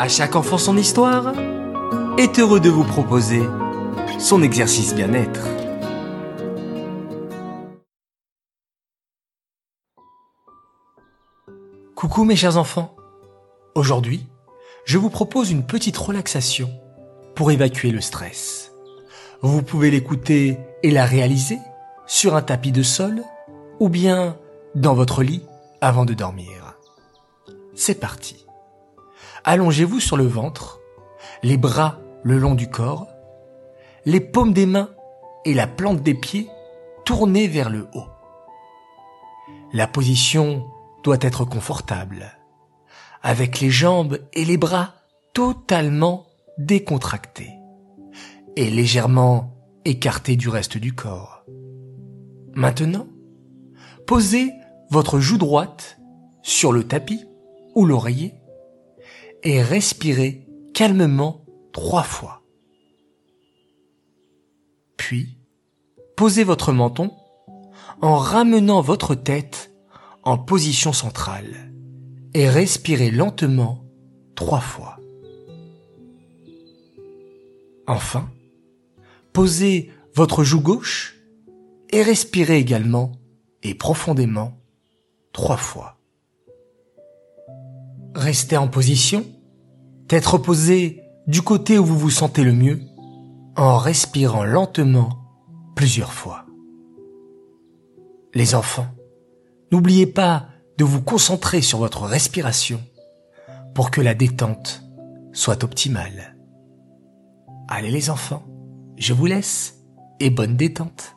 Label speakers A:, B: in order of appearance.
A: À chaque enfant son histoire est heureux de vous proposer son exercice bien-être. Coucou mes chers enfants. Aujourd'hui, je vous propose une petite relaxation pour évacuer le stress. Vous pouvez l'écouter et la réaliser sur un tapis de sol ou bien dans votre lit avant de dormir. C'est parti. Allongez-vous sur le ventre, les bras le long du corps, les paumes des mains et la plante des pieds tournés vers le haut. La position doit être confortable, avec les jambes et les bras totalement décontractés et légèrement écartés du reste du corps. Maintenant, posez votre joue droite sur le tapis ou l'oreiller et respirez calmement trois fois. Puis, posez votre menton en ramenant votre tête en position centrale et respirez lentement trois fois. Enfin, posez votre joue gauche et respirez également et profondément trois fois. Restez en position, tête reposée du côté où vous vous sentez le mieux, en respirant lentement plusieurs fois. Les enfants, n'oubliez pas de vous concentrer sur votre respiration pour que la détente soit optimale. Allez les enfants, je vous laisse et bonne détente.